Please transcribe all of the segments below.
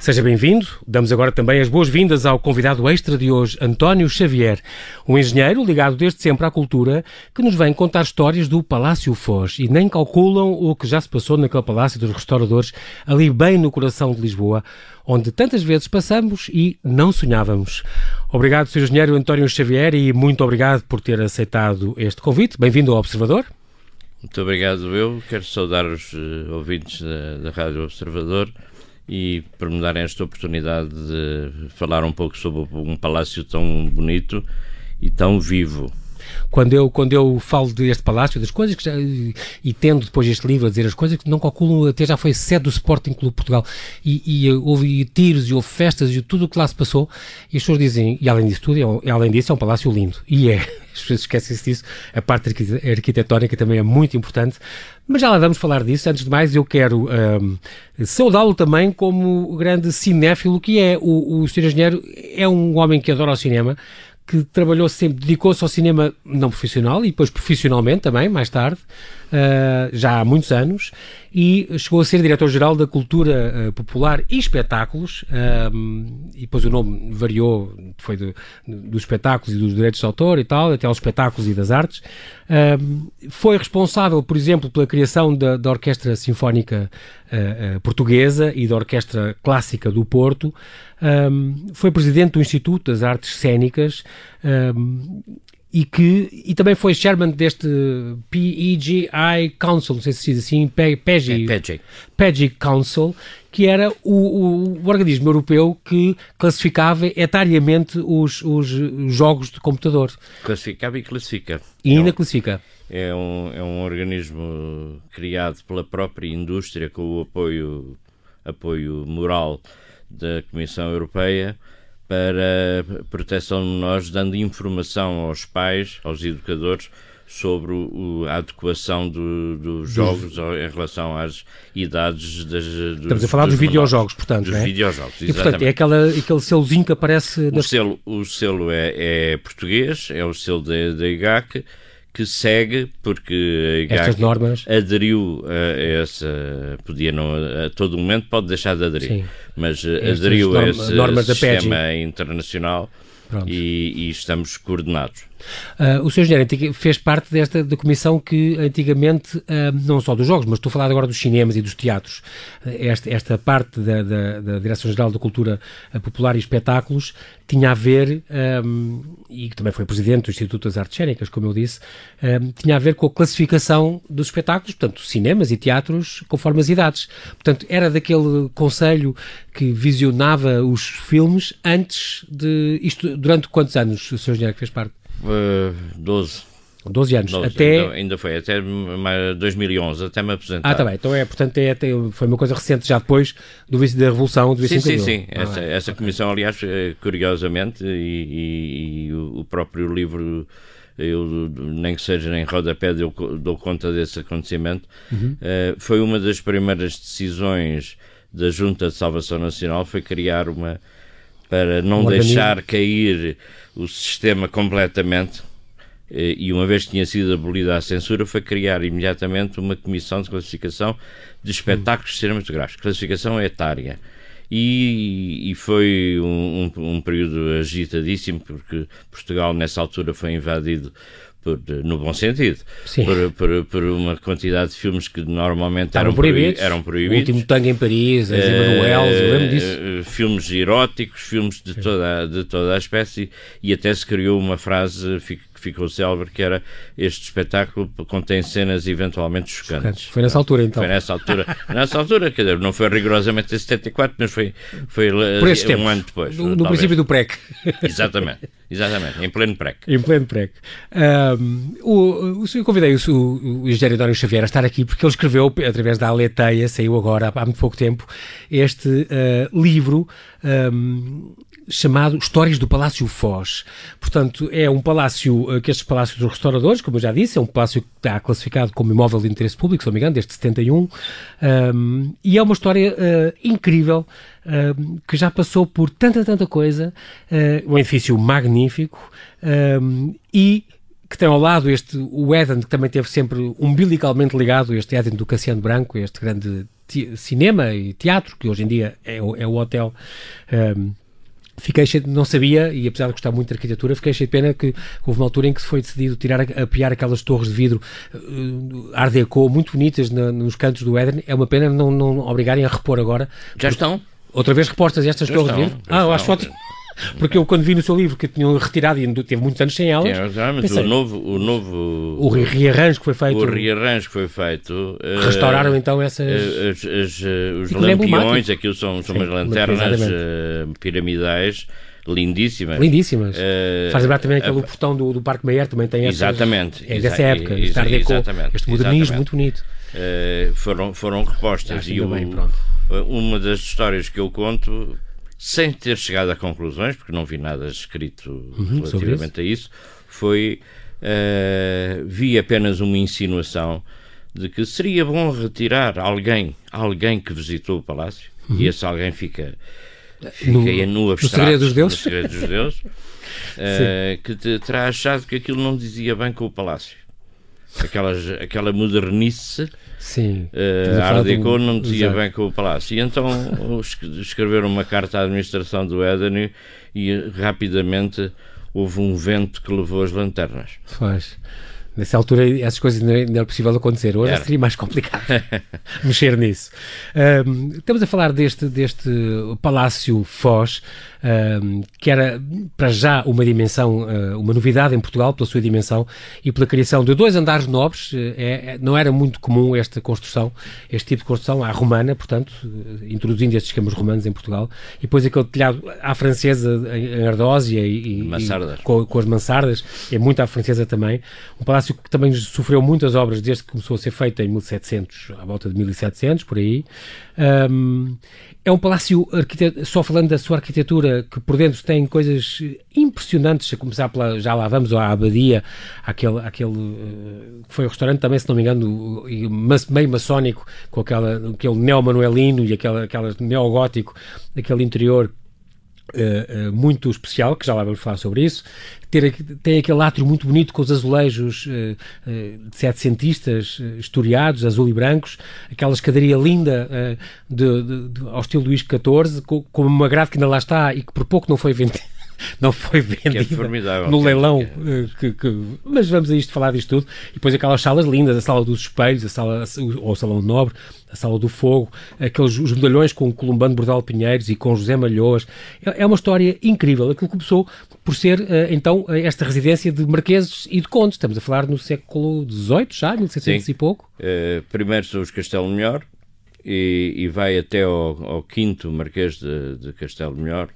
Seja bem-vindo. Damos agora também as boas-vindas ao convidado extra de hoje, António Xavier, um engenheiro ligado desde sempre à cultura, que nos vem contar histórias do Palácio Foz e nem calculam o que já se passou naquele Palácio dos Restauradores, ali bem no coração de Lisboa, onde tantas vezes passamos e não sonhávamos. Obrigado, Sr. Engenheiro António Xavier, e muito obrigado por ter aceitado este convite. Bem-vindo ao Observador. Muito obrigado, eu. Quero saudar os uh, ouvintes da, da Rádio Observador e por me darem esta oportunidade de falar um pouco sobre um palácio tão bonito e tão vivo. Quando eu, quando eu falo deste palácio, das coisas que já, e tendo depois este livro a dizer as coisas que não calculam, até já foi sede do Sporting Clube Portugal e, e houve tiros e houve festas e tudo o que lá se passou e as pessoas dizem, e além disso tudo, é, além disso é um palácio lindo e é, as pessoas esquecem-se disso, a parte arquitetónica também é muito importante, mas já lá vamos falar disso. Antes de mais, eu quero um, saudá-lo também como grande cinéfilo que é. O, o Sr. Engenheiro é um homem que adora o cinema, que trabalhou sempre, dedicou-se ao cinema não profissional e depois profissionalmente também, mais tarde, uh, já há muitos anos, e chegou a ser diretor-geral da Cultura uh, Popular e Espetáculos, uh, e depois o nome variou, foi de, dos espetáculos e dos direitos de autor e tal, até aos espetáculos e das artes. foi responsável, por exemplo, pela criação da, da Orquestra Sinfónica Portuguesa e da Orquestra Clássica do Porto, um, foi presidente do Instituto das Artes Cênicas um, e que e também foi chairman deste PEGI Council, não sei se diz assim, PEGI, é, PEGI Council, que era o, o, o, organismo europeu que classificava etariamente os, os jogos de computador. Classificava e classifica. E ainda é um, classifica. É um, é um organismo criado pela própria indústria com o apoio, apoio moral da Comissão Europeia para proteção de menores, dando informação aos pais, aos educadores, sobre o, a adequação do, dos jogos em relação às idades das. Dos, Estamos a falar dos, dos videojogos, portanto. Dos é? videojogos, exatamente. E, portanto, é aquela, aquele selozinho que aparece. O, selo, o selo é, é português, é o selo da IGAC que segue, porque a Estas normas aderiu a essa, podia não, a todo momento pode deixar de aderir, Sim. mas Estas aderiu norma, a esse normas sistema internacional e, e, estamos coordenados. Uh, o Sr. Engenheiro fez parte desta da comissão que antigamente, uh, não só dos jogos, mas estou a falar agora dos cinemas e dos teatros, uh, esta, esta parte da, da, da Direção-Geral da Cultura Popular e Espetáculos tinha a ver, um, e também foi presidente do Instituto das Artes Cênicas, como eu disse, um, tinha a ver com a classificação dos espetáculos, portanto, cinemas e teatros conforme as idades. Portanto, era daquele conselho que visionava os filmes antes de. Isto durante quantos anos o Sr. Engenheiro que fez parte? Uh, 12. 12 anos, 12, até... Ainda, ainda, foi, até 2011, até me apresentar. Ah, tá bem, então é, portanto, é, foi uma coisa recente, já depois do vício da Revolução do Sim, sim, sim, ah, essa, essa okay. comissão, aliás, eh, curiosamente, e, e, e o próprio livro eu nem que seja em rodapé dou, dou conta desse acontecimento, uhum. uh, foi uma das primeiras decisões da Junta de Salvação Nacional, foi criar uma, para não um deixar cair o sistema completamente, eh, e uma vez que tinha sido abolida a censura, foi criar imediatamente uma comissão de classificação de espetáculos cinematográficos, classificação etária. E, e foi um, um, um, período agitadíssimo, porque Portugal, nessa altura, foi invadido por, no bom sentido, por, por, por, uma quantidade de filmes que normalmente eram, proibidos. Eram proibidos. O último Tango em Paris, as uh, lembro disso. Uh, filmes eróticos, filmes de toda, de toda a espécie, e até se criou uma frase, que ficou célebre, que era este espetáculo contém cenas eventualmente chocantes. Foi nessa altura, então. Foi nessa altura. nessa altura, quer dizer, não foi rigorosamente em 74, mas foi, foi um tempo, ano depois. No, no princípio do PREC. Exatamente, exatamente, em pleno PREC. Em pleno PREC. Um, o, o, eu convidei o, o, o engenheiro Dório Xavier a estar aqui porque ele escreveu, através da Aleteia, saiu agora há, há muito pouco tempo, este uh, livro um, chamado Histórias do Palácio Foz. Portanto, é um palácio, uh, que estes palácios dos restauradores, como eu já disse, é um palácio que está classificado como imóvel de interesse público, se não me engano, desde 71, um, e é uma história uh, incrível, que já passou por tanta, tanta coisa, uh, um edifício magnífico, e que tem ao lado este, o Éden, que também teve sempre umbilicalmente ligado, este Éden do Cassiano Branco, este grande cinema e teatro, que hoje em dia é o, é o hotel. Um, fiquei cheio, não sabia, e apesar de gostar muito de arquitetura, fiquei cheio de pena que houve uma altura em que foi decidido tirar, apiar aquelas torres de vidro uh, Art Deco, muito bonitas na, nos cantos do Éden. É uma pena não, não obrigarem a repor agora. Já estão? Outra vez repostas estas já torres estão, de vidro? Ah, eu acho ótimo. Porque eu, quando vi no seu livro que tinham retirado e teve muitos anos sem elas. Tinha, pensei, o novo. O, novo, o rearranjo que foi feito. O rearranjo que foi feito. Eh, restauraram uh, então essas. Uh, as, as, uh, os lampiões, aquilo são, são Sim, umas lanternas piramidais lindíssimas. Lindíssimas. Uh, Faz lembrar também aquele uh, portão do, do Parque Meyer, também tem essas, Exatamente. É dessa época, exa Deco, este modernismo exatamente. muito bonito. Uh, foram, foram repostas. E o, bem, uma das histórias que eu conto sem ter chegado a conclusões, porque não vi nada escrito uhum, relativamente isso. a isso, foi. Uh, vi apenas uma insinuação de que seria bom retirar alguém, alguém que visitou o palácio, uhum. e esse alguém fica, fica no, no abstrato, segredo dos deuses, segredo dos deuses uh, que te, terá achado que aquilo não dizia bem com o palácio. Aquelas, aquela modernice Sim. Uh, a Art Deco não dizia Exato. bem com o palácio. E então escreveram uma carta à administração do Éden e rapidamente houve um vento que levou as lanternas. Faz. Nessa altura, essas coisas não era possível acontecer. Hoje era. seria mais complicado mexer nisso. Um, estamos a falar deste, deste Palácio Foz, um, que era para já uma dimensão, uh, uma novidade em Portugal, pela sua dimensão e pela criação de dois andares nobres. Uh, é, não era muito comum esta construção, este tipo de construção, à romana, portanto, uh, introduzindo estes esquemas romanos em Portugal, e depois aquele telhado à francesa em Ardósia e, e, e com, com, as mansardas, é muito à francesa também. Um palácio que também sofreu muitas obras desde que começou a ser feito em 1700, à volta de 1700, por aí. Um, é um palácio, só falando da sua arquitetura, que por dentro tem coisas impressionantes, a começar pela, já lá vamos, à abadia, aquele, aquele uh, foi o restaurante também, se não me engano, meio maçónico, com aquela, aquele neo-manuelino e aquela, aquela neogótico, aquele interior Uh, uh, muito especial, que já lá vamos falar sobre isso. Ter, tem aquele átrio muito bonito com os azulejos uh, de setecentistas historiados, azul e brancos, aquela escadaria linda de, de, de, ao estilo Luís XIV, com, com uma grade que ainda lá está e que por pouco não foi vendida não foi vendida é no leilão. Eh, que, que, mas vamos a isto falar disto tudo. E depois aquelas salas lindas, a sala dos espelhos, a sala, ou o salão nobre, a sala do fogo, aqueles os medalhões com o Columbano Bordal Pinheiros e com José Malhoas. É, é uma história incrível. Aquilo começou por ser, eh, então, esta residência de marqueses e de condes. Estamos a falar no século XVIII, já, 1700 Sim. e pouco. Uh, primeiro são os Castelo Melhor, e, e, vai até ao, ao quinto Marquês de, de Castelo Melhor,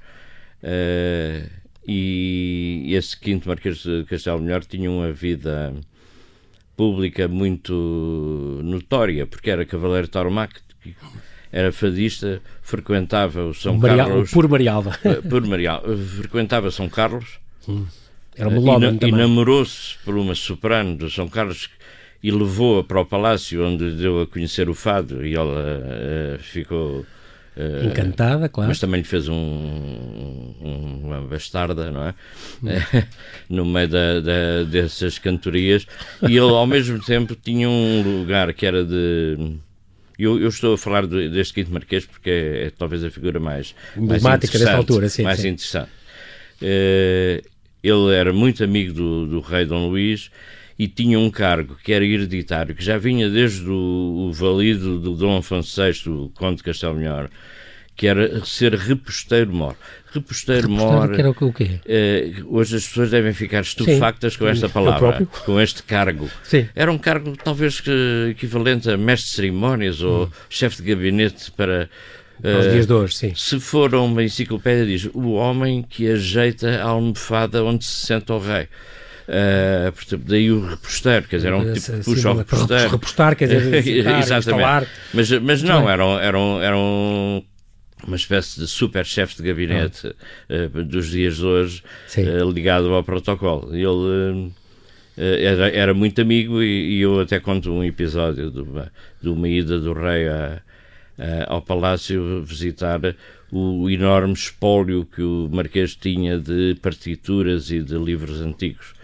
Uh, e esse quinto Marquês de Castelo Melhor tinha uma vida pública muito notória, porque era cavaleiro tauromac, era fadista, frequentava o São Marial, Carlos... Por Marialva. Eh, por Marialva. Frequentava São Carlos. Hum, era um e, e namorou-se por uma soprano do São Carlos e levou-a para o palácio onde deu a conhecer o fado e ela uh, ficou Encantada, claro. Mas também lhe fez um, um, uma bastarda, não é? No meio da, da, dessas cantorias. E ele, ao mesmo tempo, tinha um lugar que era de. Eu, eu estou a falar de, deste Quinto Marquês porque é, é, talvez a figura mais. Emblemática desta altura, sim. Mais sim. interessante. Uh, ele era muito amigo do, do rei Dom Luís e tinha um cargo que era hereditário, que já vinha desde o, o valido do Dom Afonso VI, o Conde Melhor, que era ser reposteiro-mor. Reposteiro-mor. Era o quê? Eh, hoje as pessoas devem ficar estupefactas Sim. com esta palavra, com este cargo. Sim. Era um cargo talvez que, equivalente a mestre de cerimónias ou hum. chefe de gabinete para. Aos uh, dias de hoje, sim. Se for uma enciclopédia, diz o homem que ajeita a almofada onde se senta o rei. Uh, portanto, daí o repostar, quer dizer, era um tipo de puxa ao repostar. Repostar, quer dizer, citar, Exatamente. Mas, mas não, eram, eram, eram uma espécie de super chefe de gabinete uh, dos dias de hoje, uh, ligado ao protocolo. Ele uh, era, era muito amigo e, e, eu até conto um episódio de uma, de uma ida do rei a, a, ao palácio visitar o, o enorme espólio que o Marquês tinha de partituras e de livros antigos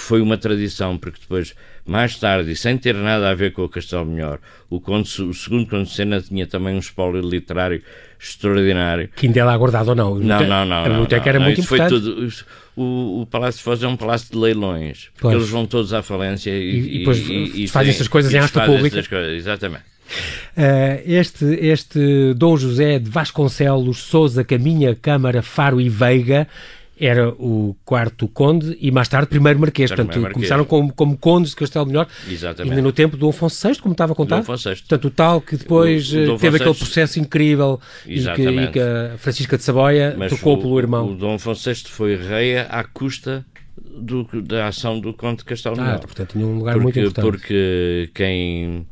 que foi uma tradição, porque depois, mais tarde, e sem ter nada a ver com o Castelo Melhor, o, conde, o segundo Conde de Sena tinha também um espólio literário extraordinário. Que ainda era guardado ou não? Não, não, não. A biblioteca era não, muito foi importante. Tudo, o, o Palácio de Foz é um palácio de leilões, porque pois. eles vão todos à falência e, e, e e, fazem essas coisas em arte pública. Coisas, exatamente. Uh, este, este Dom José de Vasconcelos, Souza, Caminha, Câmara, Faro e Veiga era o quarto conde e mais tarde primeiro marquês. Portanto, marquês. começaram como, como condes de Castelo Melhor, Exatamente. ainda no tempo do Afonso VI, como estava a contar. Portanto, o tal que depois o, o teve aquele processo incrível e que, e que, a Francisca de Saboia Mas tocou o, pelo irmão. O Dom Afonso VI foi rei à custa do, da ação do conde de Castelo Melhor. Ah, portanto, tinha um lugar porque, muito importante. Porque quem,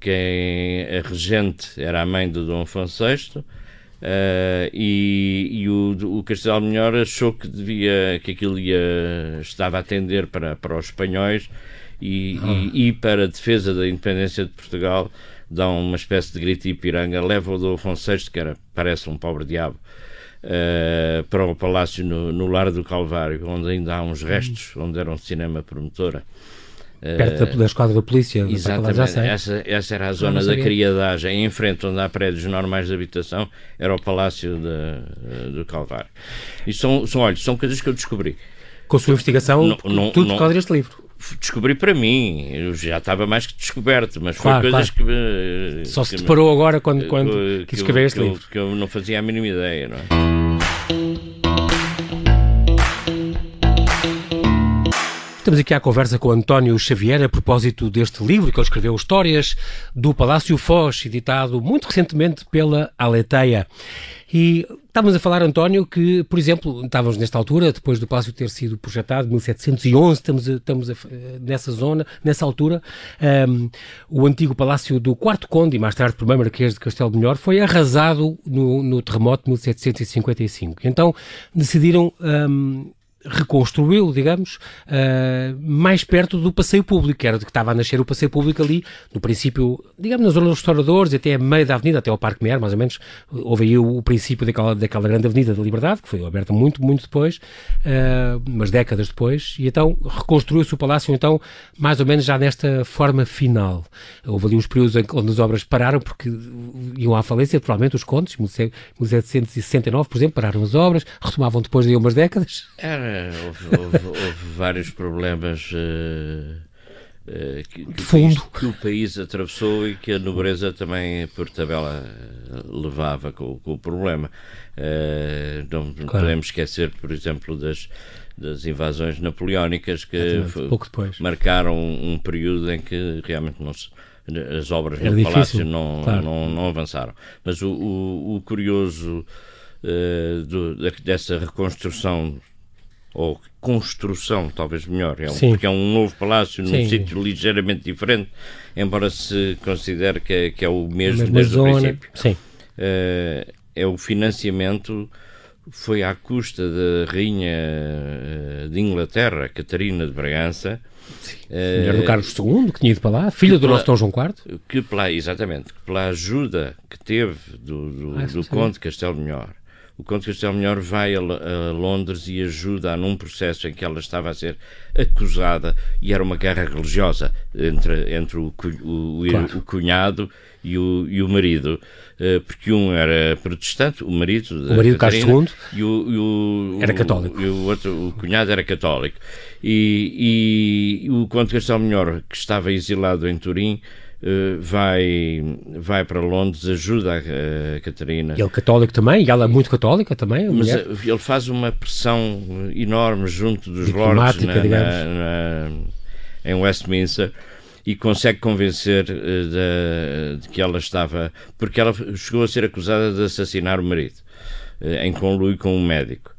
quem a regente era a mãe do Dom Afonso VI Uh, e, e o, o Castelo Melhor achou que devia que aquilo ia, estava a atender para, para os espanhóis e, ah. e, e, para a defesa da independência de Portugal dá uma espécie de grito e piranga, leva o Dom Afonso VI, que era, parece um pobre diabo, uh, para o palácio no, no Lar do Calvário, onde ainda há uns restos, onde era um cinema promotora. Perto da, da esquadra da polícia. Exatamente, essa, essa era a zona da criadagem. Em frente, onde há prédios normais de habitação, era o Palácio de, do Calvário. E são, são, olha, são coisas que eu descobri. Com a sua investigação, não, não, tudo por causa deste livro descobri para mim, eu já estava mais que descoberto, mas foi claro, coisas claro. que. Só se deparou agora quando, quando que, quis escrever este que livro. Que eu não fazia a mínima ideia, não é? Estamos aqui à conversa com António Xavier a propósito deste livro que ele escreveu, Histórias do Palácio Foz, editado muito recentemente pela Aleteia. E estávamos a falar, António, que, por exemplo, estávamos nesta altura, depois do palácio ter sido projetado, 1711, estamos, a, estamos a, nessa zona, nessa altura, um, o antigo palácio do Quarto Conde, e mais tarde primeiro Marquês de Castelo Melhor, foi arrasado no, no terremoto de 1755. Então decidiram um, reconstruiu, digamos, uh, mais perto do passeio público, que era de que estava a nascer o passeio público ali, no princípio, digamos, na zona dos restauradores, até a meio da avenida, até ao Parque Mer, mais ou menos, houve aí o, o, princípio daquela, daquela grande avenida da Liberdade, que foi aberta muito, muito depois, uh, umas décadas depois, e então reconstruiu-se o palácio, então, mais ou menos já nesta forma final. Houve ali uns períodos onde as obras pararam, porque iam à falência, provavelmente os contos, 1769, por exemplo, pararam as obras, retomavam depois de umas décadas. Era houve, houve, houve vários problemas uh, uh, que, que, o país, que, o país, atravessou e que a nobreza também, por tabela, levava com, com o problema. Uh, não claro. podemos esquecer, por exemplo, das, das invasões napoleónicas que marcaram um, um, período em que realmente não se as obras Era no palácio não, claro. não, não, avançaram. Mas o, o, o curioso uh, do, dessa reconstrução ou construção, talvez melhor, é um, porque é um novo palácio num Sim. sítio ligeiramente diferente, embora se considere que é, que é o mesmo desde zona. o princípio. Sim. Uh, é o financiamento foi à custa da rainha eh, de Inglaterra, Catarina de Bragança, uh, mulher do Carlos II, que tinha ido para lá, filha do nosso Dom João IV. Que pela, exatamente, que pela ajuda que teve do, do, ah, do Conde Castelo Melhor o Conde Castelo Melhor vai a, a, Londres e ajuda num processo em que ela estava a ser acusada e era uma guerra religiosa entre, entre o, o, claro. o cunhado e o, e o marido, eh, porque um era protestante, o marido, o marido Carlos II, e o, e o, era católico. E o outro, o cunhado era católico. E, e o Conde Castelo Melhor, que estava exilado em Turim, vai, vai para Londres, ajuda a, a Catarina. Ele católico também, e ela é muito católica também. Mas mulher. Eh, ele faz uma pressão enorme junto dos lords na, na, na, em Westminster e consegue convencer de, de, que ela estava. Porque ela chegou a ser acusada de assassinar o marido, em conluio com um médico.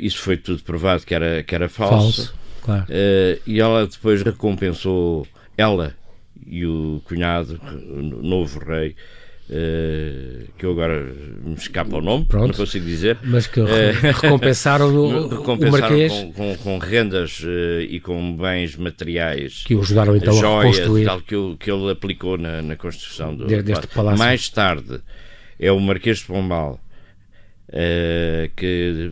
Isso foi tudo provado que era, que era falso. falso claro. e ela depois recompensou ela e o cunhado, o novo rei, Uh, que eu agora me escapa o nome, Pronto. não consigo dizer. Mas que recompensaram, o, recompensaram o Marquês. Com, com, com rendas uh, e com bens materiais. Que o ajudaram então joias, a reconstruir. tal que, eu, que ele aplicou na, na construção do, deste palácio. Mais tarde é o Marquês de Pombal Uh, que,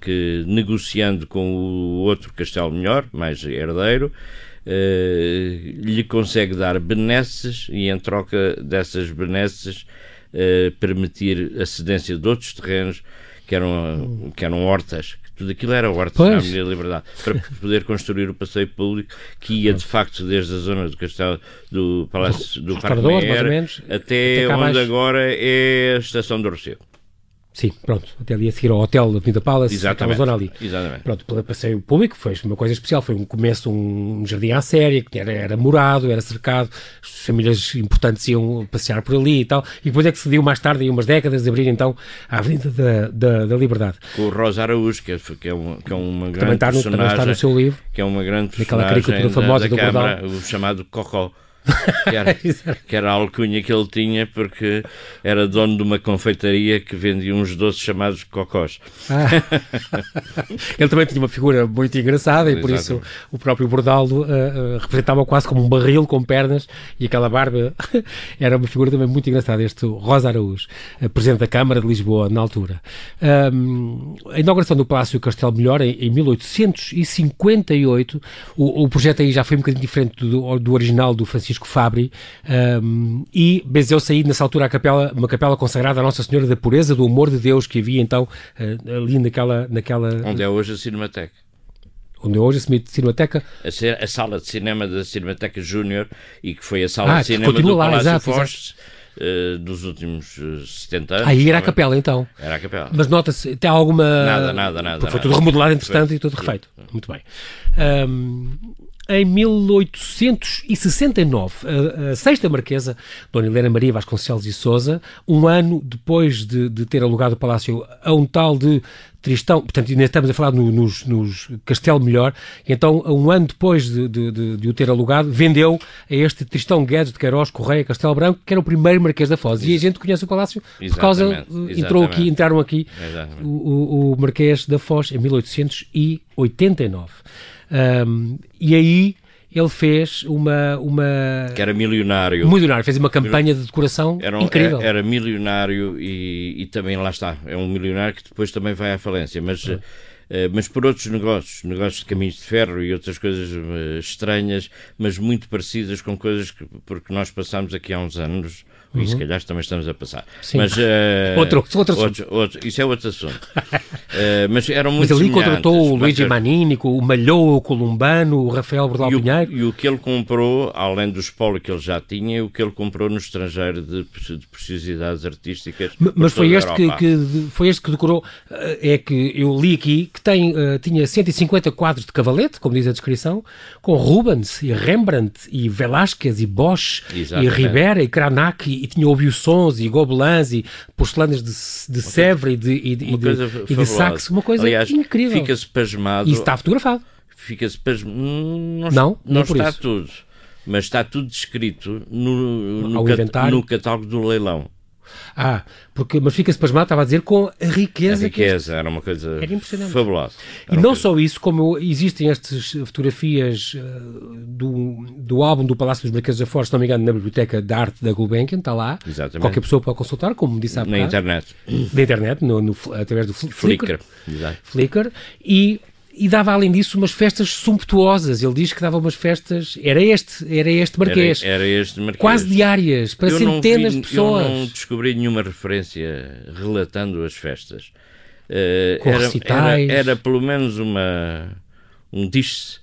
que, negociando com o outro castelo melhor, mais herdeiro, uh, lhe consegue dar benesses e em troca dessas benesses uh, permitir a cedência de outros terrenos que eram, que eram hortas, tudo aquilo era hortas na Avenida Liberdade, para poder construir o passeio público que ia de facto desde a zona do castelo do Palácio do, do Parque Meyer, até, até onde agora é a estação do Rocio. Sim, pronto, até ali a seguir ao hotel da Pinta Palace, Exatamente. aquela zona ali. Exatamente. Pronto, pelo passeio público foi uma coisa especial, foi um começo, um jardim à séria, que era, era morado, era cercado, as famílias importantes iam passear por ali e tal, e depois é que se deu mais tarde, em umas décadas, de abrir então a Avenida da, da, da Liberdade. Com o Rosa Araújo, que é, que é, uma, que é uma grande também está, no, também está no seu livro. Que é uma grande personagem caricatura famosa da, da do Câmara, o chamado Cocó que era, que era a alcunha que ele tinha porque era dono de uma confeitaria que vendia uns doces chamados cocós. Ah. ele também tinha uma figura muito engraçada e por isso o próprio Bordaldo uh, uh, representava quase como um barril com pernas e aquela barba era uma figura também muito engraçada, este Rosa Araújo, uh, presidente da Câmara de Lisboa na altura. Um, a inauguração do Palácio Castelo Melhor em, em 1858, o, o, projeto aí já foi um bocadinho diferente do, do original do Francisco Francisco Fabri, um, e Bezeu-se aí nessa altura a capela, uma capela consagrada à Nossa Senhora da Pureza, do Amor de Deus, que havia então uh, ali naquela, naquela... Onde é hoje a Cinemateca onde é hoje a Cinemateca. A, a, sala de cinema da Cinemateca Júnior e que foi a sala ah, de cinema do lá, Palácio exato, Fortes uh, dos últimos uh, 70 anos. Aí era a capela então. Era a capela. Mas nota-se, tem alguma. Nada, nada, nada. Porque foi nada. tudo remodelado entretanto e tudo refeito. Muito bem. Um, em 1869, a, a, sexta marquesa, Dona Helena Maria Vasconcelos e Souza, um ano depois de, de, ter alugado o palácio a um tal de Tristão, portanto, ainda estamos a falar no, nos, nos Castelo Melhor, então, um ano depois de, de, de, de, o ter alugado, vendeu a este Tristão Guedes de Queiroz Correia Castelo Branco, que era o primeiro Marquês da Foz. E a gente conhece o palácio por causa, exatamente. entrou aqui, entraram aqui o, o, o Marquês da Foz em 1889. Um, e aí ele fez uma, uma. Que era milionário. Milionário, fez uma campanha de decoração era um, incrível. Era, era milionário e, e, também lá está. É um milionário que depois também vai à falência, mas. Uh, mas por outros negócios, negócios de caminhos de ferro e outras coisas uh, estranhas, mas muito parecidas com coisas que porque nós passámos aqui há uns anos Uhum. E se calhar também estamos a passar. Sim. Mas, uh, outro, outro, outro, outro, isso é outro assunto. uh, mas eram muito Mas ali contratou o Luigi Manini, o Malhou, o Columbano, o Rafael Bordal Pinheiro. E o que ele comprou, além do espólio que ele já tinha, o que ele comprou no estrangeiro de, de preciosidades artísticas. Mas, mas foi, este que, que, foi este que decorou, eh, é que eu li aqui, que tem, uh, tinha 150 quadros de cavalete, como diz a descrição, com Rubens e Rembrandt e Velázquez e Bosch Exatamente. e Ribera e Cranach e, tinha ouviu-sons e gobelins e porcelanas de, de Sèvres e de, e, de, e de Saxe, uma coisa Aliás, incrível. Fica-se pasmado. E está fotografado. Fica-se pasmado. Não, não, não está isso. tudo. Mas está tudo descrito no, no, cat, no catálogo do leilão. Ah, porque, mas fica-se pasmado, estava a dizer, com a riqueza. A riqueza, era uma coisa era impressionante. fabulosa. Era e não coisa... só isso, como existem estas fotografias uh, do, do álbum do Palácio dos Marqueses da Força, se não me engano, na Biblioteca de Arte da Gulbenkian, está lá. Exatamente. Qualquer pessoa pode consultar, como disse há Na internet. Na internet, no, no, através do Flickr. Flickr. Flickr. E e dava além disso umas festas sumptuosas. Ele diz que dava umas festas, era este, era este marquês. Era, era este marquês. Quase diárias, para eu centenas vi, de pessoas. Eu não descobri nenhuma referência relatando as festas. Uh, Com era, era, era, pelo menos uma um diz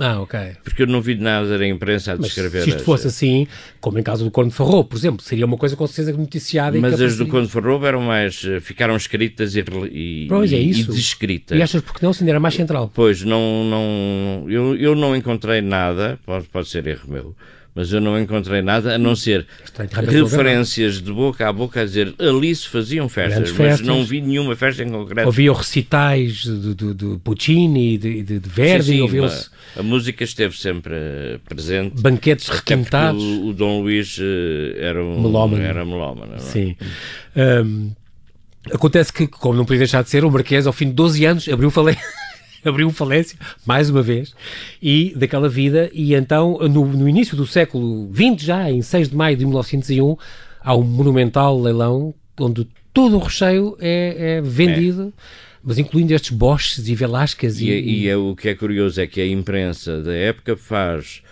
ah, ok. Porque eu não vi nada da imprensa a descrever. se isto fosse assim, como em caso do Conde Farrow, por exemplo, seria uma coisa com certeza noticiada. Mas as do Conde Farrow eram mais. Eh, ficaram escritas e, e, pois é isso. e descritas. E achas porque não? Se era mais central. Pois, não. não eu, eu não encontrei nada, pode, pode ser erro meu, mas eu não encontrei nada a não ser referências de boca a boca a dizer ali se faziam festas, mas não vi nenhuma festa em concreto. Ouviam recitais de, de, de Puccini, de, de, de Verdi, a, a música esteve sempre eh, presente. Banquetes requintados. O, o, Dom Luís eh, era um melómano. Era melómano é? Sim. Um, acontece que, como não podia deixar de ser, o Marquês, ao fim de 12 anos, abriu falência abriu falência, mais uma vez, e daquela vida, e então, no, no início do século XX, já em 6 de maio de 1901, há um monumental leilão onde todo o recheio é, é vendido. É mas incluindo estes Boschs e Velasquez. E, e, e é, o que é curioso é que a imprensa da época faz,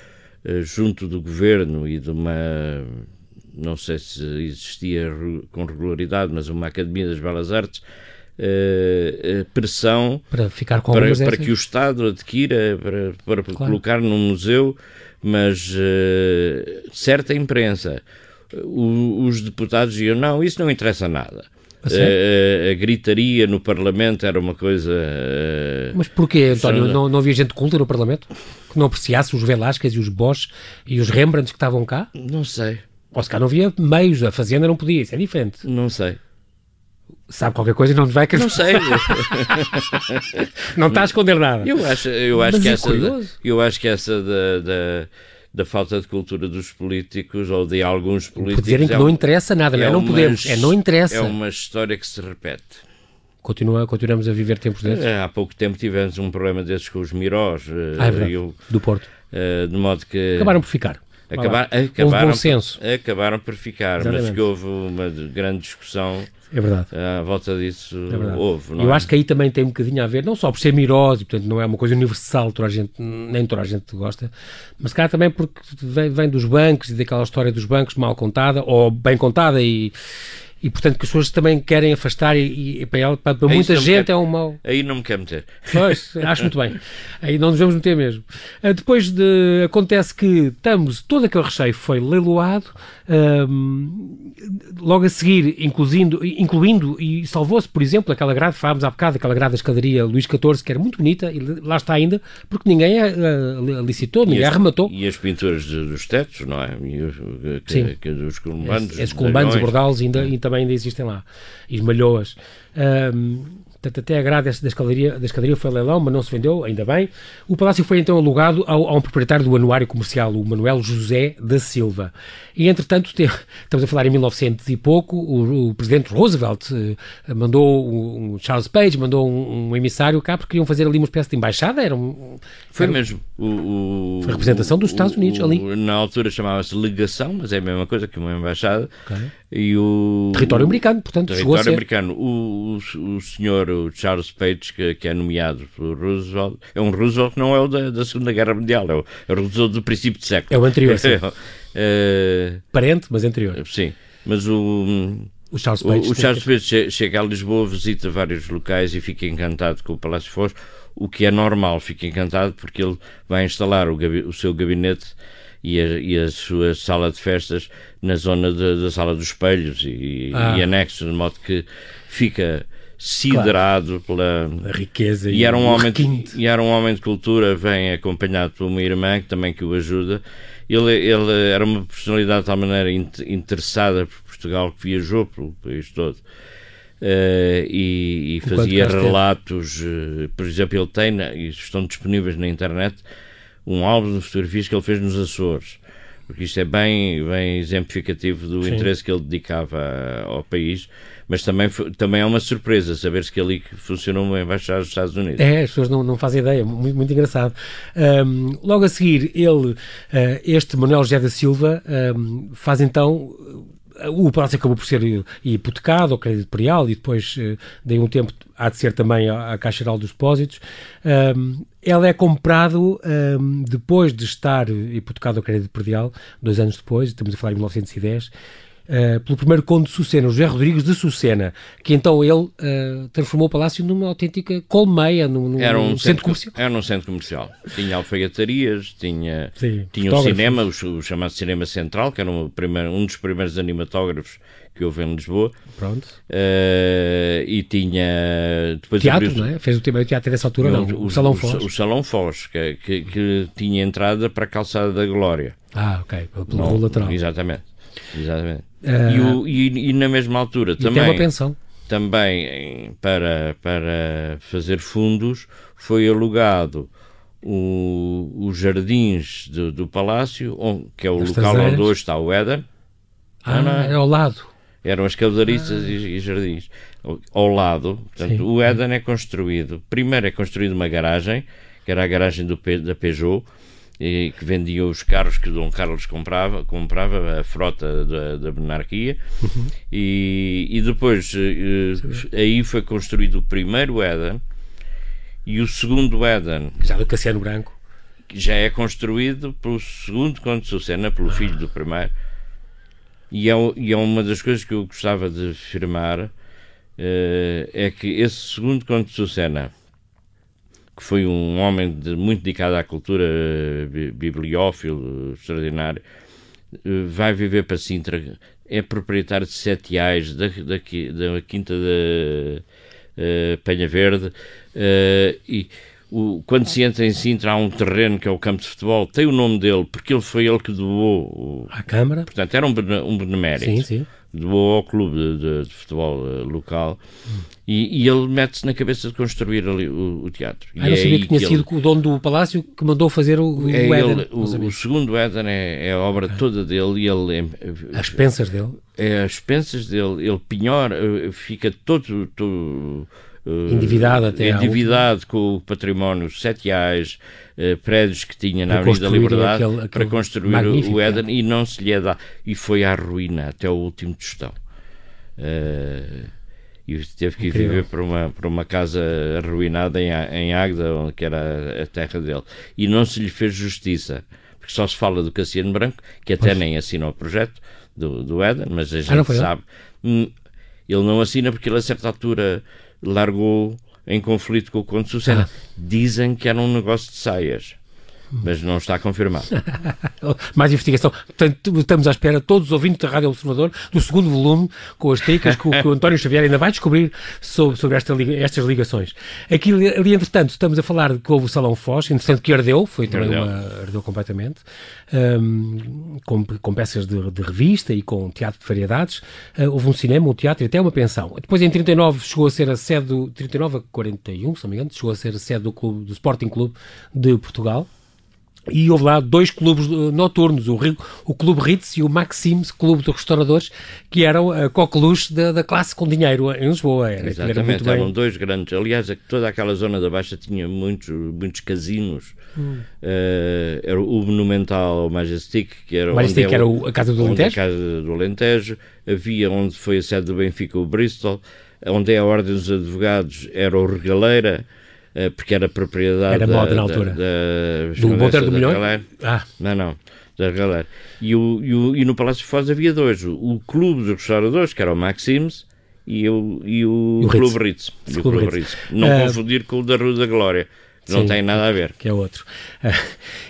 uh, junto do governo e de uma. Não sei se existia com regularidade, mas uma Academia das Belas Artes, uh, pressão para, ficar com para, para que o Estado adquira, para, para claro. colocar num museu, mas uh, certa imprensa, o, os deputados diziam, não, isso não interessa nada. A, a, gritaria no Parlamento era uma coisa. Mas porquê, António? Não, não havia gente culta no Parlamento? Que não apreciasse os Velázquez e os Bosch e os Rembrandts que estavam cá? Não sei. Ou se cá não havia meios, a Fazenda não podia, isso é diferente. Não sei sabe qualquer coisa e não nos vai Não sei. não está a esconder nada. Eu acho, eu acho que é essa, eu acho que essa da, da, da, falta de cultura dos políticos ou de alguns políticos. Dizerem que é não interessa nada, é não, é, não podemos, é não interessa. É uma história que se repete. Continua, continuamos a viver tempos desses? É, há pouco tempo tivemos um problema desses com os Mirós. Ah, é. Eu, do Porto. Uh, de modo que... Acabaram por ficar. Acabar, acabaram, acabaram por ficar, Exatamente. mas que houve uma grande discussão é verdade. À volta disso é houve. Eu é? acho que aí também tem um bocadinho a ver, não só por ser mirose, portanto não é uma coisa universal, toda a gente, nem toda a gente gosta, mas cara também porque vem, vem dos bancos e daquela história dos bancos mal contada, ou bem contada e e portanto que as pessoas também querem afastar e, e para, ela, para, para muita gente quer, é um mau. Aí não me quer meter. Pois, acho muito bem. Aí não nos vamos meter mesmo. Uh, depois de. Acontece que estamos. Todo aquele recheio foi leiloado. Um, logo a seguir, incluindo, incluindo e salvou-se, por exemplo, aquela grade, falámos há bocado, aquela grade da escadaria Luís XIV, que era muito bonita, e lá está ainda, porque ninguém a, a, a licitou, ninguém a arrematou. E as pinturas dos tetos, não é? E os, que, Sim. Que, dos columbanos. Esses columbanos e bordalos ainda, ainda também ainda existem lá. E esmalhoas. Um, Portanto, até a grade da escadaria, da escadaria foi leilão, mas não se vendeu, ainda bem. O palácio foi então alugado ao, a um proprietário do anuário comercial, o Manuel José da Silva. E, entretanto, te, estamos a falar em 1900 e pouco, o, o presidente Roosevelt eh, mandou, um, Charles Page mandou um, um, emissário cá porque queriam fazer ali uma espécie de embaixada. Era um, foi era, mesmo. O, foi a representação dos Estados Unidos ali. Na altura chamava-se legação, mas é a mesma coisa que uma embaixada. Okay. E o, território americano, portanto, território americano. O, o, o senhor o Charles Page, que, que, é nomeado por Roosevelt, é um Roosevelt que não é o da, da Segunda Guerra Mundial, é o, é o Roosevelt do princípio de século. É o anterior, sim. uh, Parente, mas anterior. Sim, mas o... O Charles Page, o, o Charles Page chega a Lisboa, visita vários locais e fica encantado com o Palácio Foz, o que é normal, fica encantado porque ele vai instalar o, o seu gabinete e a, e a, sua sala de festas na zona de, da sala dos espelhos e, ah. e anexo, de modo que fica siderado claro. pela a riqueza e, e era um homem de, e era um homem de cultura vem acompanhado por uma irmã que também que o ajuda ele, ele era uma personalidade de tal maneira interessada por Portugal que viajou pelo país todo Uh, e, e fazia relatos, uh, por exemplo, ele tem, e estão disponíveis na internet, um álbum de fotografias que ele fez nos Açores, porque isto é bem, bem exemplificativo do Sim. interesse que ele dedicava ao país mas também, também é uma surpresa saber-se que ali funcionou uma embaixada dos Estados Unidos. É, as pessoas não, não fazem ideia, muito, muito engraçado. Um, logo a seguir, ele, uh, este Manuel José da Silva, um, faz então o palácio acabou por ser hipotecado ao crédito imperial e depois, uh, de um tempo, há de ser também à, Caixa Geral dos Depósitos. Um, ela é comprado um, depois de estar hipotecado ao crédito imperial, dois anos depois, estamos a falar em 1910, uh, pelo primeiro conde de Sucena, José Rodrigues de Sucena, que então ele uh, transformou o palácio numa autêntica colmeia, num, num era um centro, centro, comercial. Era um centro comercial. Tinha alfaiatarias, tinha, Sim, tinha um cinema, o, o, chamado Cinema Central, que era um, primeiro, um dos primeiros animatógrafos que houve em Lisboa. Pronto. Uh, e tinha. Depois teatro, abriu... não é? Fez o tema teatro nessa altura, não? O, o, Salão Foz. O, Salão Foz, que, que, que, tinha entrada para a Calçada da Glória. Ah, ok. Pelo não, lateral. Exatamente. exatamente. Uh... E, e, e, na mesma altura e também. Tem uma pensão. Também para, para fazer fundos foi alugado o, os jardins do, do palácio, onde, que é o As local traseiras. onde hoje está o Éden. Ah, não, é ao lado. Eram as cavalariças ah. e, e, jardins. Ao lado, portanto, Sim. o Éden é construído. Primeiro é construído uma garagem, que era a garagem do, da Peugeot, e, que vendia os carros que Dom Carlos comprava, comprava a frota da, da monarquia, uhum. e, e depois eh, aí foi construído o primeiro Éden e o segundo Éden. Já do Cassiano Branco. Que já é construído pelo segundo Conde de Sucena, pelo ah. filho do primeiro. E é, e é uma das coisas que eu gostava de afirmar uh, é que esse segundo Conde de Sucena que foi um homem de, muito dedicado à cultura, bibliófilo, extraordinário, vai viver para Sintra, é proprietário de sete ais da, da, da Quinta da Penha Verde, e o, quando se entra em Sintra há um terreno que é o campo de futebol, tem o nome dele, porque ele foi ele que doou o, à Câmara. Portanto, era um, um benemérito. Sim, sim doou ao clube de, de, de futebol local hum. E, e, ele mete-se na cabeça de construir ali o, o teatro. Ah, e não é sabia que tinha que sido ele... o dono do palácio que mandou fazer o, o é Éden. Ele, o, o, segundo Éden é, é, a obra ah. toda dele e ele... É, as pensas dele? É as pensas dele. Ele pinhor, eh, fica todo... todo uh, endividado até endividado com o património sete reais, uh, prédios que tinha na Avenida da Liberdade aquele, aquele para construir o Éden e não se lhe é dado. E foi à ruína até o último tostão. Uh, e teve que ir viver para uma, para uma casa arruinada em, em Águeda, que era a terra dele. E não se lhe fez justiça, porque só se fala do Cassiano Branco, que até pois. nem assinou o projeto do, do Éden, mas a ah, gente ah, sabe. Hum, ele não assina porque ele a certa altura largou em conflito com o Conde Sucena. Ah. Dizem que era um negócio de saias mas não está confirmado. Mais investigação. Portanto, estamos à espera, todos os ouvintes da Rádio Observador, do segundo volume, com as dicas que, que o António Xavier ainda vai descobrir sobre, sobre esta, estas ligações. Aqui, ali, entretanto, estamos a falar de que houve o Salão Foz, entretanto, que ardeu, foi também ardeu, uma, ardeu completamente, um, com, com, peças de, de, revista e com teatro de variedades. Uh, houve um cinema, um teatro e até uma pensão. Depois, em 39, chegou a ser a sede do. 39 a 41, se não me engano, chegou a ser a sede do, clube, do Sporting Clube de Portugal. E houve lá dois clubes uh, noturnos, o, o Clube Ritz e o Maxims, Clube de Restauradores, que eram a coqueluche da, da, classe com dinheiro em Lisboa. Era, Exatamente, era eram dois grandes. Aliás, toda aquela zona da Baixa tinha muitos, muitos casinos. Hum. Uh, era o Monumental, Majestic, que era, Majestic é era o, a Casa do Alentejo. A Casa do Alentejo. Havia onde foi a sede do Benfica, o Bristol. Onde é a Ordem dos Advogados, era o Regaleira. Eh, porque era propriedade era moda na altura. Da, da, do Monteiro do Milhão? Ah. Não, não, da galera. E, o, e, o, e no Palácio de Foz havia dois, o, o Clube dos Restauradores, que era o Maxims, e o, e o, o Clube Ritz. Ritz. Clube Ritz. Ritz. Não uh, confundir com o da Rua da Glória. Não Sim, tem nada a ver. Que é outro. Uh,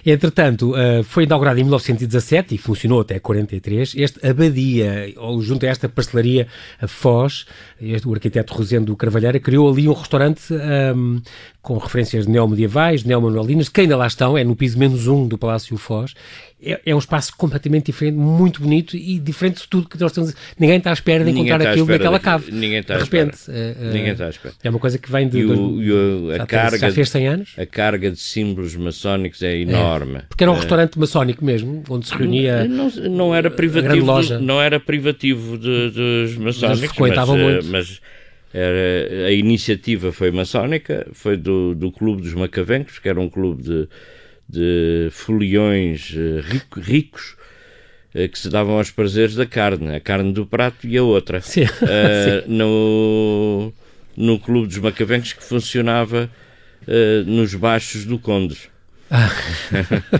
entretanto, uh, foi inaugurado em 1917 e funcionou até 43. Este Abadia, ou junto a esta pastelaria a Foz, este, o arquiteto Rosendo Carvalheira, criou ali um restaurante um, com referências neomedievais, neomanuelinas, que ainda lá estão, é no piso menos um do Palácio Foz. É, é, um espaço completamente diferente, muito bonito e diferente de tudo que nós estamos. Ninguém está à espera de encontrar aquilo naquela cave. Ninguém está de repente. Uh, Ninguém está à espera. É uma coisa que vem de. E, o, e a já, carga, já fez 100 anos? A carga de símbolos maçónicos é enorme. É, porque era um é. restaurante maçónico mesmo, onde se reunia. Não, não era privativo, loja. não era privativo dos maçónicos, mas, mas, mas era, a iniciativa foi maçónica, foi do, do Clube dos Macavencos, que era um clube de, de foliões eh, rico, ricos eh, que se davam aos prazeres da carne, a carne do prato e a outra. Sim. Uh, Sim. No, no Clube dos Macavencos que funcionava uh, nos baixos do Conde. Ah,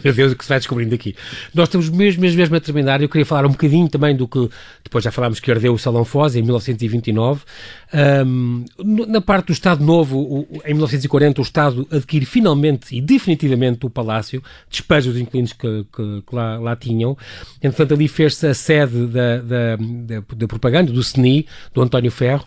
meu Deus, o que se vai descobrindo aqui. Nós estamos mesmo, mesmo, mesmo a terminar. Eu queria falar um bocadinho também do que depois já falámos que ardeu o Salão Foz em 1929. Um, na parte do Estado Novo, o, em 1940, o Estado adquire finalmente e definitivamente o Palácio, despeja os inquilinos que, que, que lá, lá, tinham. Entretanto, ali fez-se a sede da, da, da, da propaganda, do CNI, do António Ferro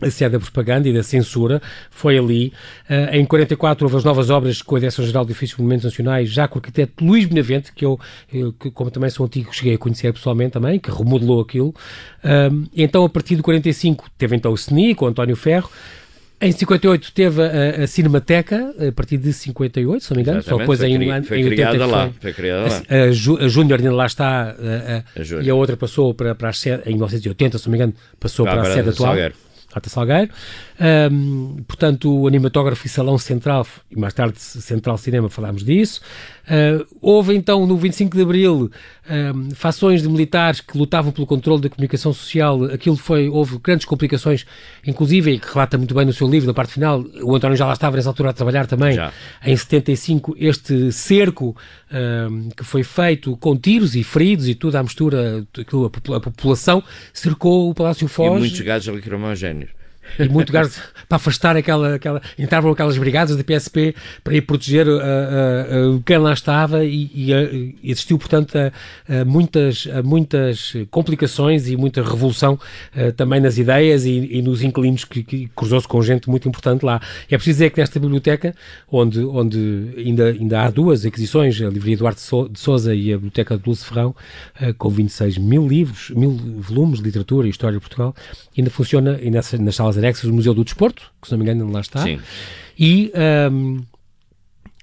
a sede da propaganda e da censura foi ali. Uh, em 44 houve as novas obras com a Direção-Geral de Edifícios e Monumentos Nacionais, já com o arquiteto Luís Benavente, que eu, eu que, como também sou antigo, cheguei a conhecer pessoalmente também, que remodelou aquilo. Uh, então, a partir de 45, teve então o SNI, com o António Ferro, em 58 teve a, a, Cinemateca, a partir de 58, se não me engano, Exatamente, só depois foi, em, foi em 80 criada lá, foi, criada lá. A, a, a Júnior ainda lá está, a, a, e a outra passou para, para a sede, em 1980, se não me engano, passou para, para a sede atual. Salgueiro. Rata Salgueiro. Um, portanto, o animatógrafo e salão central, e mais tarde Central Cinema, falámos disso. Uh, houve então, no 25 de Abril, um, fações de militares que lutavam pelo controle da comunicação social. Aquilo foi, houve grandes complicações, inclusive, e que relata muito bem no seu livro, na parte final, o António já lá estava nessa altura a trabalhar também. Já. Em 75, este cerco um, que foi feito com tiros e feridos e tudo à mistura, aquilo, a, população cercou o Palácio Foz. E muitos gases lacrimogéneos e muito gás para afastar aquela, aquela. Entravam aquelas brigadas da PSP para ir proteger uh, uh, uh, quem lá estava e, e existiu, portanto, a, muitas, muitas complicações e muita revolução também nas ideias e, e nos inquilinos que, que cruzou-se com gente muito importante lá. E é preciso dizer que nesta biblioteca, onde, onde ainda, ainda há duas aquisições, a Livraria Duarte de Souza e a Biblioteca de Dulce Ferrão, com 26 mil livros, mil volumes de literatura e história de Portugal, ainda funciona e nessas, nas salas anexas do Museu do Desporto, que se não me engano lá está. Sim. E, um,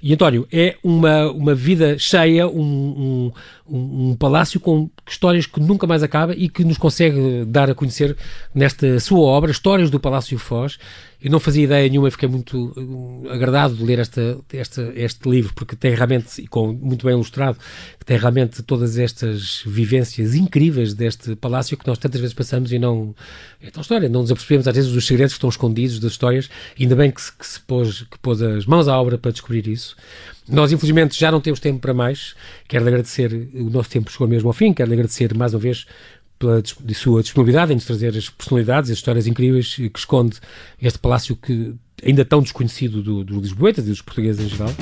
e António, é uma, uma vida cheia, um, um, um, palácio com histórias que nunca mais acaba e que nos consegue dar a conhecer nesta sua obra, Histórias do Palácio Foz, eu não fazia ideia nenhuma, fiquei muito uh, agradado de ler esta, esta, este livro, porque tem realmente, e com, muito bem ilustrado, tem realmente todas estas vivências incríveis deste palácio que nós tantas vezes passamos e não. É tal história, não nos apercebemos às vezes dos segredos que estão escondidos das histórias, ainda bem que se, que se pôs, que pôs as mãos à obra para descobrir isso. Nós, infelizmente, já não temos tempo para mais. Quero agradecer, o nosso tempo chegou mesmo ao fim, quero agradecer mais uma vez pela de sua disponibilidade em nos trazer as personalidades, as histórias incríveis que esconde este palácio que ainda tão desconhecido do, dos lisboetas e dos portugueses em geral.